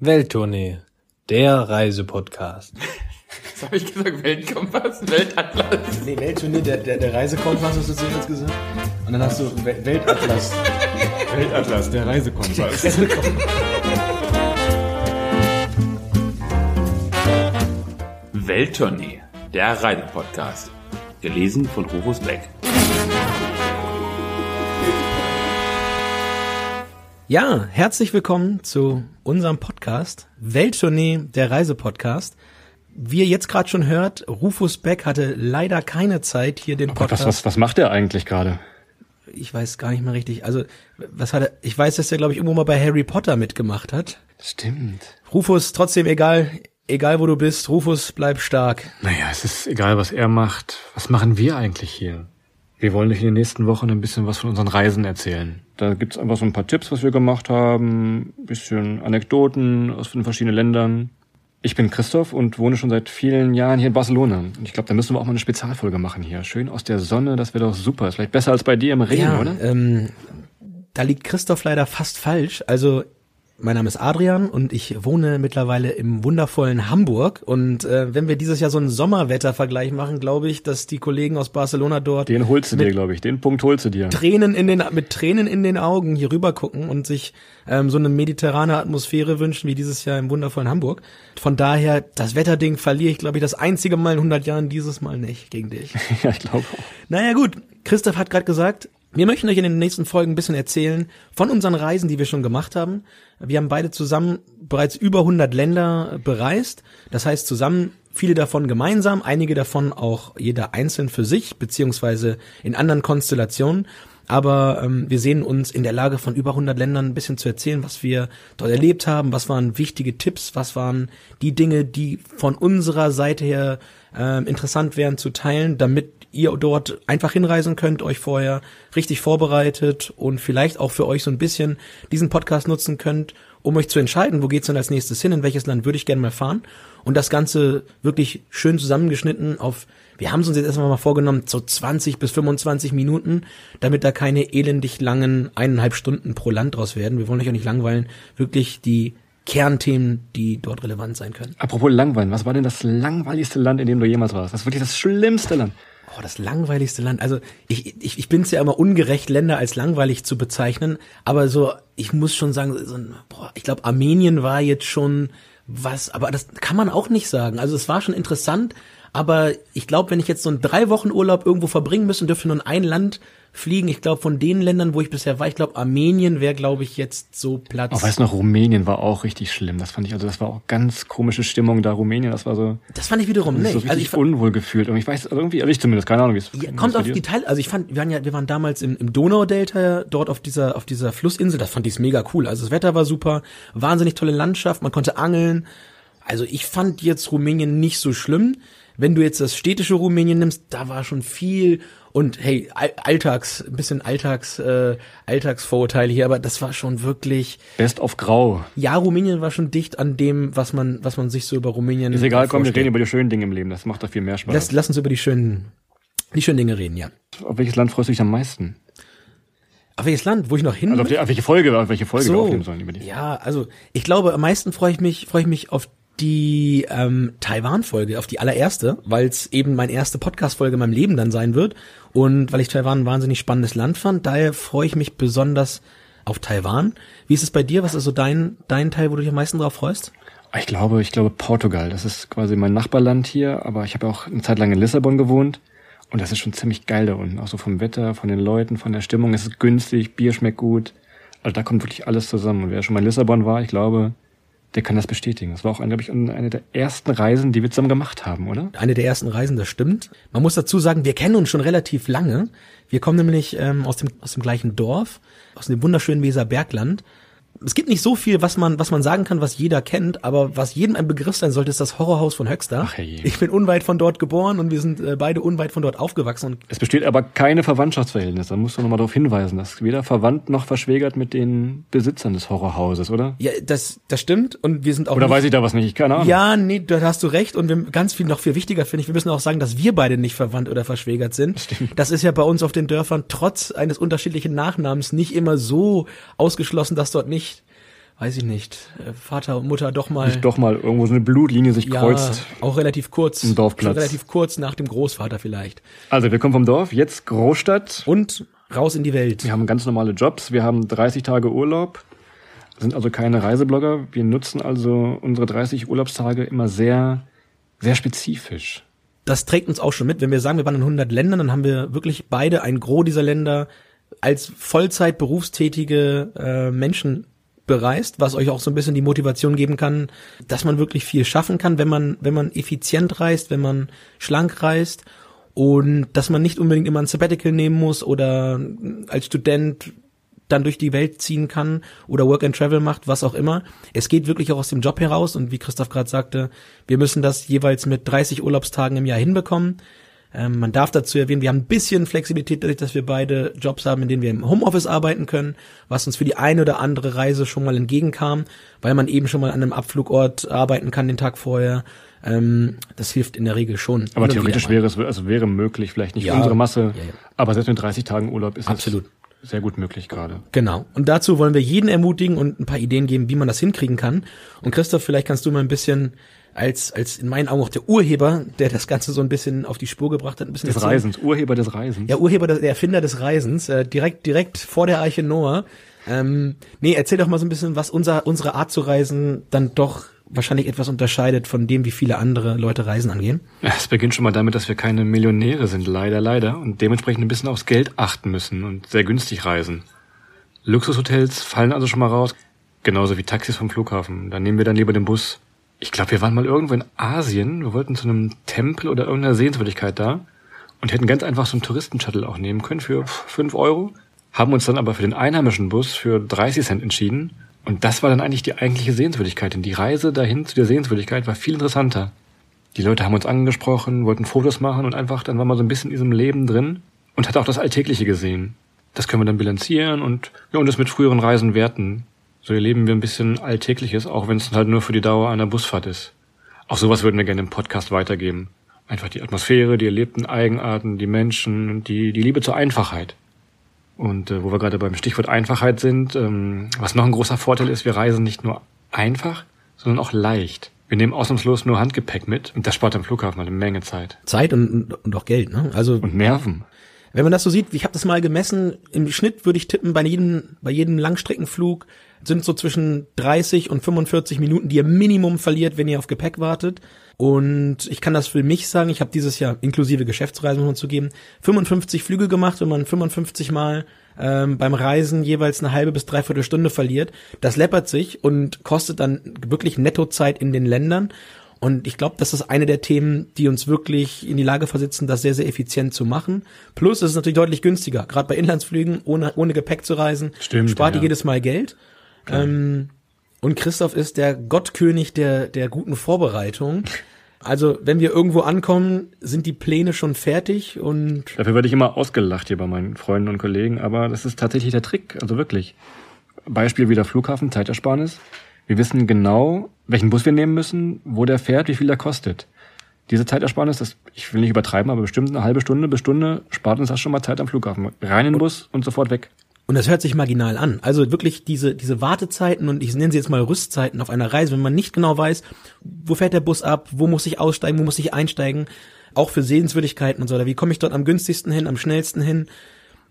Welttournee, der Reisepodcast. Was habe ich gesagt? Weltkompass? Weltatlas? Nee, Welttournee, der, der, der Reisekompass hast du zuerst gesagt. Und dann hast du Wel- Weltatlas. Weltatlas, der Reisekompass. Welttournee, der Reisepodcast. Gelesen von Rufus Beck. Ja, herzlich willkommen zu unserem Podcast Welttournee, der Reisepodcast. Wie ihr jetzt gerade schon hört, Rufus Beck hatte leider keine Zeit, hier den Podcast. was, was, was macht der eigentlich gerade? Ich weiß gar nicht mehr richtig. Also, was hat er? Ich weiß, dass er, glaube ich, irgendwo mal bei Harry Potter mitgemacht hat. Stimmt. Rufus, trotzdem egal, egal wo du bist, Rufus, bleib stark. Naja, es ist egal, was er macht. Was machen wir eigentlich hier? Wir wollen euch in den nächsten Wochen ein bisschen was von unseren Reisen erzählen. Da gibt's einfach so ein paar Tipps, was wir gemacht haben, ein bisschen Anekdoten aus den verschiedenen Ländern. Ich bin Christoph und wohne schon seit vielen Jahren hier in Barcelona. Und ich glaube, da müssen wir auch mal eine Spezialfolge machen hier. Schön aus der Sonne, das wäre doch super. Ist vielleicht besser als bei dir im Regen, ja, oder? Ähm, da liegt Christoph leider fast falsch. Also mein Name ist Adrian und ich wohne mittlerweile im wundervollen Hamburg. Und äh, wenn wir dieses Jahr so einen Sommerwettervergleich machen, glaube ich, dass die Kollegen aus Barcelona dort Den holst du dir, glaube ich. Den Punkt holst du dir. Tränen in den mit Tränen in den Augen hier rüber gucken und sich ähm, so eine mediterrane Atmosphäre wünschen wie dieses Jahr im wundervollen Hamburg. Von daher das Wetterding verliere ich, glaube ich, das einzige Mal in 100 Jahren dieses Mal nicht gegen dich. ja, ich glaube auch. Naja gut, Christoph hat gerade gesagt, wir möchten euch in den nächsten Folgen ein bisschen erzählen von unseren Reisen, die wir schon gemacht haben. Wir haben beide zusammen bereits über 100 Länder bereist. Das heißt zusammen viele davon gemeinsam, einige davon auch jeder einzeln für sich, beziehungsweise in anderen Konstellationen. Aber ähm, wir sehen uns in der Lage, von über 100 Ländern ein bisschen zu erzählen, was wir dort erlebt haben, was waren wichtige Tipps, was waren die Dinge, die von unserer Seite her ähm, interessant wären zu teilen, damit ihr dort einfach hinreisen könnt, euch vorher richtig vorbereitet und vielleicht auch für euch so ein bisschen diesen Podcast nutzen könnt, um euch zu entscheiden, wo geht's denn als nächstes hin, in welches Land würde ich gerne mal fahren und das Ganze wirklich schön zusammengeschnitten auf, wir haben es uns jetzt erstmal mal vorgenommen, so 20 bis 25 Minuten, damit da keine elendig langen eineinhalb Stunden pro Land draus werden. Wir wollen euch auch nicht langweilen, wirklich die Kernthemen, die dort relevant sein können. Apropos langweilen, was war denn das langweiligste Land, in dem du jemals warst? Das ist wirklich das schlimmste Land. Oh, das langweiligste Land. Also ich, ich, ich bin es ja immer ungerecht, Länder als langweilig zu bezeichnen, aber so, ich muss schon sagen, so boah, ich glaube, Armenien war jetzt schon was, aber das kann man auch nicht sagen. Also es war schon interessant, aber ich glaube, wenn ich jetzt so einen drei Wochen Urlaub irgendwo verbringen müsste und dürfte nur in ein Land fliegen, ich glaube, von den Ländern, wo ich bisher war, ich glaube, Armenien wäre, glaube ich, jetzt so Platz. Oh, weißt du noch, Rumänien war auch richtig schlimm. Das fand ich, also das war auch ganz komische Stimmung da, Rumänien. Das war so, das fand ich wiederum so nicht. richtig Also ich, unwohl gefühlt. Und ich weiß, also irgendwie, also ich zumindest, keine Ahnung, wie es Ja, kommt auf die. Teil, also ich fand, wir waren ja, wir waren damals im, im Donaudelta dort auf dieser, auf dieser Flussinsel, das fand ich mega cool. Also das Wetter war super, wahnsinnig tolle Landschaft, man konnte angeln. Also ich fand jetzt Rumänien nicht so schlimm. Wenn du jetzt das städtische Rumänien nimmst, da war schon viel und hey, All- Alltags, ein bisschen Alltags, äh, Alltagsvorurteile hier, aber das war schon wirklich, Best of Grau. ja, Rumänien war schon dicht an dem, was man, was man sich so über Rumänien Ist egal, komm, wir reden über die schönen Dinge im Leben. Das macht doch viel mehr Spaß. Lass, lass uns über die schönen, die schönen Dinge reden, ja. auf welches Land freust du dich am meisten? Auf welches Land, wo ich noch hin Also auf, die, auf welche Folge, auf welche Folge wir so, aufnehmen sollen über die. ja, also ich glaube, am meisten freue ich mich, freue ich mich auf die ähm, Taiwan-Folge, auf die allererste, weil es eben meine erste Podcast-Folge in meinem Leben dann sein wird und weil ich Taiwan ein wahnsinnig spannendes Land fand. Daher freue ich mich besonders auf Taiwan. Wie ist es bei dir? Was ist so dein dein Teil, wo du dich am meisten drauf freust? Ich glaube, ich glaube Portugal. Das ist quasi mein Nachbarland hier, aber ich habe auch eine Zeit lang in Lissabon gewohnt und das ist schon ziemlich geil da unten. Auch so vom Wetter, von den Leuten, von der Stimmung. Es ist günstig, Bier schmeckt gut. Also da kommt wirklich alles zusammen. Und wer schon mal in Lissabon war, ich glaube, der kann das bestätigen. Das war auch, glaube ich, eine der ersten Reisen, die wir zusammen gemacht haben, oder? Eine der ersten Reisen, das stimmt. Man muss dazu sagen, wir kennen uns schon relativ lange. Wir kommen nämlich ähm, aus, dem, aus dem gleichen Dorf, aus dem wunderschönen Weserbergland. Es gibt nicht so viel, was man, was man sagen kann, was jeder kennt, aber was jedem ein Begriff sein sollte, ist das Horrorhaus von Höxter. Ach, ich bin unweit von dort geboren und wir sind äh, beide unweit von dort aufgewachsen. Es besteht aber keine Verwandtschaftsverhältnis. Da musst du nochmal darauf hinweisen. Das ist weder verwandt noch verschwägert mit den Besitzern des Horrorhauses, oder? ja, das, das stimmt. Und wir sind auch Oder nicht, weiß ich da was nicht? Keine Ahnung. Ja, nee, da hast du recht. Und wir, ganz viel, noch viel wichtiger finde ich, wir müssen auch sagen, dass wir beide nicht verwandt oder verschwägert sind. Das ist ja bei uns auf den Dörfern trotz eines unterschiedlichen Nachnamens nicht immer so ausgeschlossen, dass dort nicht weiß ich nicht, äh, Vater und Mutter doch mal. Nicht doch mal irgendwo so eine Blutlinie sich ja, kreuzt. auch relativ kurz. Im Dorfplatz. Relativ kurz nach dem Großvater vielleicht. Also wir kommen vom Dorf, jetzt Großstadt. Und raus in die Welt. Wir haben ganz normale Jobs, wir haben 30 Tage Urlaub, sind also keine Reiseblogger. Wir nutzen also unsere 30 Urlaubstage immer sehr, sehr spezifisch. Das trägt uns auch schon mit. Wenn wir sagen, wir waren in 100 Ländern, dann haben wir wirklich beide ein Gros dieser Länder als Vollzeit berufstätige äh, Menschen bereist, was euch auch so ein bisschen die Motivation geben kann, dass man wirklich viel schaffen kann, wenn man wenn man effizient reist, wenn man schlank reist und dass man nicht unbedingt immer ein Sabbatical nehmen muss oder als Student dann durch die Welt ziehen kann oder Work and Travel macht, was auch immer. Es geht wirklich auch aus dem Job heraus und wie Christoph gerade sagte, wir müssen das jeweils mit 30 Urlaubstagen im Jahr hinbekommen. Ähm, man darf dazu erwähnen, wir haben ein bisschen Flexibilität dadurch, dass wir beide Jobs haben, in denen wir im Homeoffice arbeiten können, was uns für die eine oder andere Reise schon mal entgegenkam, weil man eben schon mal an einem Abflugort arbeiten kann den Tag vorher. Ähm, das hilft in der Regel schon. Aber theoretisch wäre es, also wäre möglich, vielleicht nicht ja, unsere Masse, ja, ja. aber selbst mit 30 Tagen Urlaub ist Absolut. es sehr gut möglich gerade. Genau. Und dazu wollen wir jeden ermutigen und ein paar Ideen geben, wie man das hinkriegen kann. Und Christoph, vielleicht kannst du mal ein bisschen als, als in meinen Augen auch der Urheber, der das Ganze so ein bisschen auf die Spur gebracht hat. Ein bisschen des erzählen. Reisens, Urheber des Reisens. Ja, Urheber, der Erfinder des Reisens, äh, direkt, direkt vor der Arche Noah. Ähm, nee, erzähl doch mal so ein bisschen, was unser, unsere Art zu reisen dann doch wahrscheinlich etwas unterscheidet von dem, wie viele andere Leute Reisen angehen. Es beginnt schon mal damit, dass wir keine Millionäre sind, leider, leider, und dementsprechend ein bisschen aufs Geld achten müssen und sehr günstig reisen. Luxushotels fallen also schon mal raus, genauso wie Taxis vom Flughafen. Da nehmen wir dann lieber den Bus ich glaube, wir waren mal irgendwo in Asien. Wir wollten zu einem Tempel oder irgendeiner Sehenswürdigkeit da und hätten ganz einfach so einen Touristenshuttle auch nehmen können für fünf Euro. Haben uns dann aber für den einheimischen Bus für 30 Cent entschieden. Und das war dann eigentlich die eigentliche Sehenswürdigkeit. Denn die Reise dahin zu der Sehenswürdigkeit war viel interessanter. Die Leute haben uns angesprochen, wollten Fotos machen und einfach, dann war man so ein bisschen in diesem Leben drin und hat auch das Alltägliche gesehen. Das können wir dann bilanzieren und, ja, und das mit früheren Reisen werten. So erleben wir ein bisschen Alltägliches, auch wenn es halt nur für die Dauer einer Busfahrt ist. Auch sowas würden wir gerne im Podcast weitergeben. Einfach die Atmosphäre, die erlebten Eigenarten, die Menschen, die, die Liebe zur Einfachheit. Und äh, wo wir gerade beim Stichwort Einfachheit sind, ähm, was noch ein großer Vorteil ist, wir reisen nicht nur einfach, sondern auch leicht. Wir nehmen ausnahmslos nur Handgepäck mit und das spart am Flughafen eine Menge Zeit. Zeit und, und auch Geld, ne? Also und Nerven. Wenn man das so sieht, ich habe das mal gemessen, im Schnitt würde ich tippen, bei jedem, bei jedem Langstreckenflug sind so zwischen 30 und 45 Minuten, die ihr Minimum verliert, wenn ihr auf Gepäck wartet. Und ich kann das für mich sagen, ich habe dieses Jahr inklusive Geschäftsreisen, muss man zugeben, 55 Flüge gemacht, wenn man 55 Mal ähm, beim Reisen jeweils eine halbe bis dreiviertel Stunde verliert. Das läppert sich und kostet dann wirklich Nettozeit in den Ländern. Und ich glaube, das ist eine der Themen, die uns wirklich in die Lage versetzen, das sehr, sehr effizient zu machen. Plus, es ist natürlich deutlich günstiger. Gerade bei Inlandsflügen, ohne, ohne Gepäck zu reisen, Stimmt, spart ja. ihr jedes Mal Geld. Ähm, und Christoph ist der Gottkönig der, der guten Vorbereitung. Also, wenn wir irgendwo ankommen, sind die Pläne schon fertig und. Dafür werde ich immer ausgelacht hier bei meinen Freunden und Kollegen, aber das ist tatsächlich der Trick, also wirklich. Beispiel wieder Flughafen, Zeitersparnis. Wir wissen genau, welchen Bus wir nehmen müssen, wo der fährt, wie viel der kostet. Diese Zeitersparnis, das, ich will nicht übertreiben, aber bestimmt eine halbe Stunde bis Stunde spart uns das schon mal Zeit am Flughafen. Rein in den Bus und sofort weg. Und das hört sich marginal an. Also wirklich diese, diese Wartezeiten und ich nenne sie jetzt mal Rüstzeiten auf einer Reise, wenn man nicht genau weiß, wo fährt der Bus ab, wo muss ich aussteigen, wo muss ich einsteigen, auch für Sehenswürdigkeiten und so, oder wie komme ich dort am günstigsten hin, am schnellsten hin.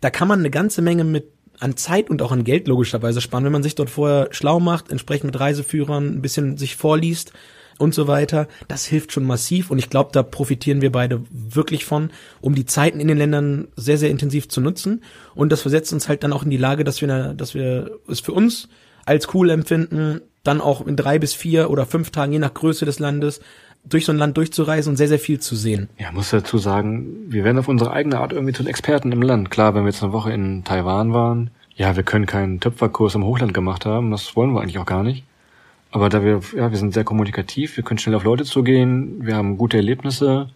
Da kann man eine ganze Menge mit an Zeit und auch an Geld logischerweise sparen, wenn man sich dort vorher schlau macht, entsprechend mit Reiseführern ein bisschen sich vorliest und so weiter. Das hilft schon massiv und ich glaube, da profitieren wir beide wirklich von, um die Zeiten in den Ländern sehr, sehr intensiv zu nutzen. Und das versetzt uns halt dann auch in die Lage, dass wir, dass wir es für uns als cool empfinden, dann auch in drei bis vier oder fünf Tagen, je nach Größe des Landes, durch so ein Land durchzureisen und sehr, sehr viel zu sehen. Ja, muss dazu sagen, wir werden auf unsere eigene Art irgendwie zu den Experten im Land. Klar, wenn wir jetzt eine Woche in Taiwan waren, ja, wir können keinen Töpferkurs im Hochland gemacht haben, das wollen wir eigentlich auch gar nicht. Aber da wir, ja, wir sind sehr kommunikativ, wir können schnell auf Leute zugehen, wir haben gute Erlebnisse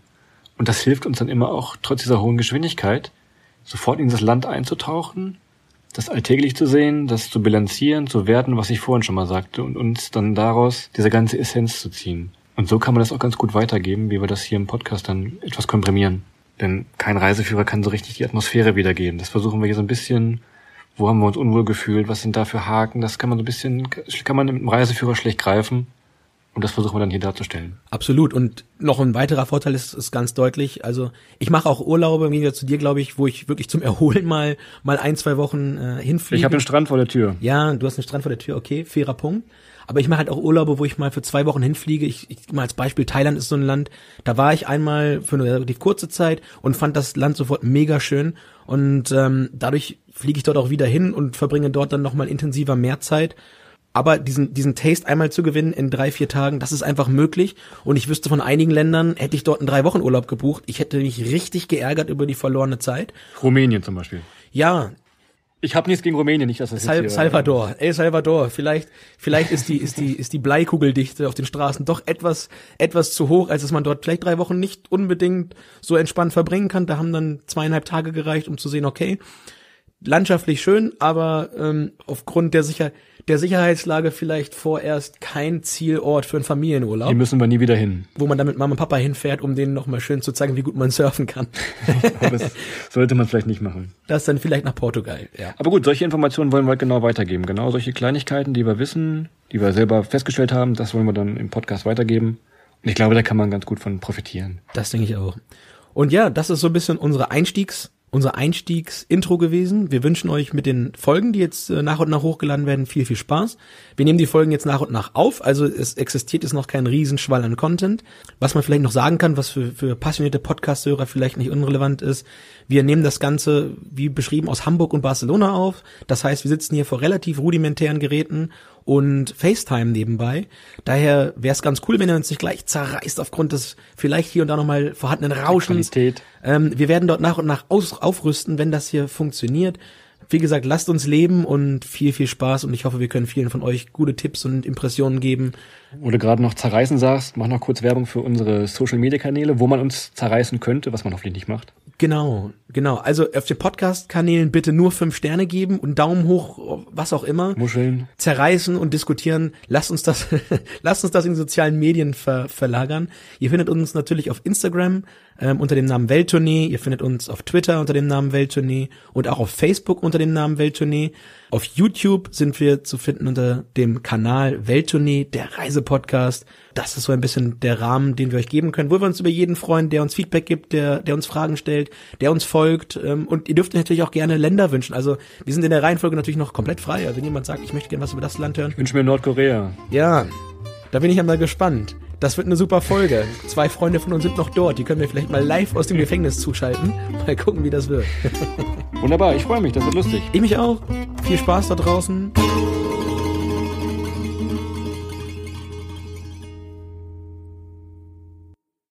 und das hilft uns dann immer auch, trotz dieser hohen Geschwindigkeit, sofort in das Land einzutauchen, das alltäglich zu sehen, das zu bilanzieren, zu werten, was ich vorhin schon mal sagte und uns dann daraus diese ganze Essenz zu ziehen. Und so kann man das auch ganz gut weitergeben, wie wir das hier im Podcast dann etwas komprimieren. Denn kein Reiseführer kann so richtig die Atmosphäre wiedergeben. Das versuchen wir hier so ein bisschen Wo haben wir uns unwohl gefühlt? Was sind da für Haken? Das kann man so ein bisschen, kann man im Reiseführer schlecht greifen. Und das versuchen wir dann hier darzustellen. Absolut. Und noch ein weiterer Vorteil ist, ist ganz deutlich. Also ich mache auch Urlaube im Gegensatz zu dir, glaube ich, wo ich wirklich zum Erholen mal mal ein zwei Wochen äh, hinfliege. Ich habe den Strand vor der Tür. Ja, du hast einen Strand vor der Tür. Okay, fairer Punkt. Aber ich mache halt auch Urlaube, wo ich mal für zwei Wochen hinfliege. Ich, ich mal als Beispiel Thailand ist so ein Land. Da war ich einmal für eine relativ kurze Zeit und fand das Land sofort mega schön. Und ähm, dadurch fliege ich dort auch wieder hin und verbringe dort dann noch mal intensiver mehr Zeit. Aber diesen, diesen Taste einmal zu gewinnen in drei, vier Tagen, das ist einfach möglich. Und ich wüsste von einigen Ländern, hätte ich dort einen drei Wochen Urlaub gebucht. Ich hätte mich richtig geärgert über die verlorene Zeit. Rumänien zum Beispiel. Ja, Ich habe nichts gegen Rumänien, nicht, dass das Sal hier, Salvador, El Salvador. Vielleicht, vielleicht ist die, ist die, ist die Bleikugeldichte auf den Straßen doch etwas, etwas zu hoch, als dass man dort vielleicht drei Wochen nicht unbedingt so entspannt verbringen kann. Da haben dann zweieinhalb Tage gereicht, um zu sehen, okay, landschaftlich schön, aber ähm, aufgrund der Sicher der Sicherheitslage vielleicht vorerst kein Zielort für einen Familienurlaub, Hier müssen wir nie wieder hin. wo man dann mit Mama und Papa hinfährt, um denen nochmal schön zu zeigen, wie gut man surfen kann. Das sollte man vielleicht nicht machen. Das dann vielleicht nach Portugal, ja. Aber gut, solche Informationen wollen wir halt genau weitergeben. Genau solche Kleinigkeiten, die wir wissen, die wir selber festgestellt haben, das wollen wir dann im Podcast weitergeben. Und ich glaube, da kann man ganz gut von profitieren. Das denke ich auch. Und ja, das ist so ein bisschen unsere Einstiegs, unser Einstiegsintro gewesen. Wir wünschen euch mit den Folgen, die jetzt äh, nach und nach hochgeladen werden, viel, viel Spaß. Wir nehmen die Folgen jetzt nach und nach auf, also es existiert jetzt noch kein Riesenschwall an Content. Was man vielleicht noch sagen kann, was für, für passionierte Podcast-Hörer vielleicht nicht unrelevant ist, wir nehmen das Ganze, wie beschrieben, aus Hamburg und Barcelona auf. Das heißt, wir sitzen hier vor relativ rudimentären Geräten und FaceTime nebenbei. Daher wäre es ganz cool, wenn ihr uns nicht gleich zerreißt aufgrund des vielleicht hier und da nochmal vorhandenen Rauschens. Ähm, wir werden dort nach und nach aus, aufrüsten, wenn das hier funktioniert. Wie gesagt, lasst uns leben und viel, viel Spaß und ich hoffe, wir können vielen von euch gute Tipps und Impressionen geben. Wo du gerade noch zerreißen sagst, mach noch kurz Werbung für unsere Social Media Kanäle, wo man uns zerreißen könnte, was man hoffentlich nicht macht. Genau, genau. Also auf den Podcast-Kanälen bitte nur fünf Sterne geben und Daumen hoch, was auch immer. Muscheln. zerreißen und diskutieren. Lasst uns das, lasst uns das in sozialen Medien ver, verlagern. Ihr findet uns natürlich auf Instagram ähm, unter dem Namen Welttournee. Ihr findet uns auf Twitter unter dem Namen Welttournee und auch auf Facebook unter dem Namen Welttournee. Auf YouTube sind wir zu finden unter dem Kanal Welttournee, der Reisepodcast. Das ist so ein bisschen der Rahmen, den wir euch geben können, wo wir uns über jeden freuen, der uns Feedback gibt, der, der uns Fragen stellt, der uns folgt. Ähm, und ihr dürft natürlich auch gerne Länder wünschen. Also wir sind in der Reihenfolge natürlich noch komplett frei. Also wenn jemand sagt, ich möchte gerne was über das Land hören, Ich wünsche mir Nordkorea. ja, da bin ich einmal gespannt. Das wird eine super Folge. Zwei Freunde von uns sind noch dort. Die können wir vielleicht mal live aus dem Gefängnis zuschalten. Mal gucken, wie das wird. Wunderbar, ich freue mich, das wird lustig. Ich mich auch. Viel Spaß da draußen.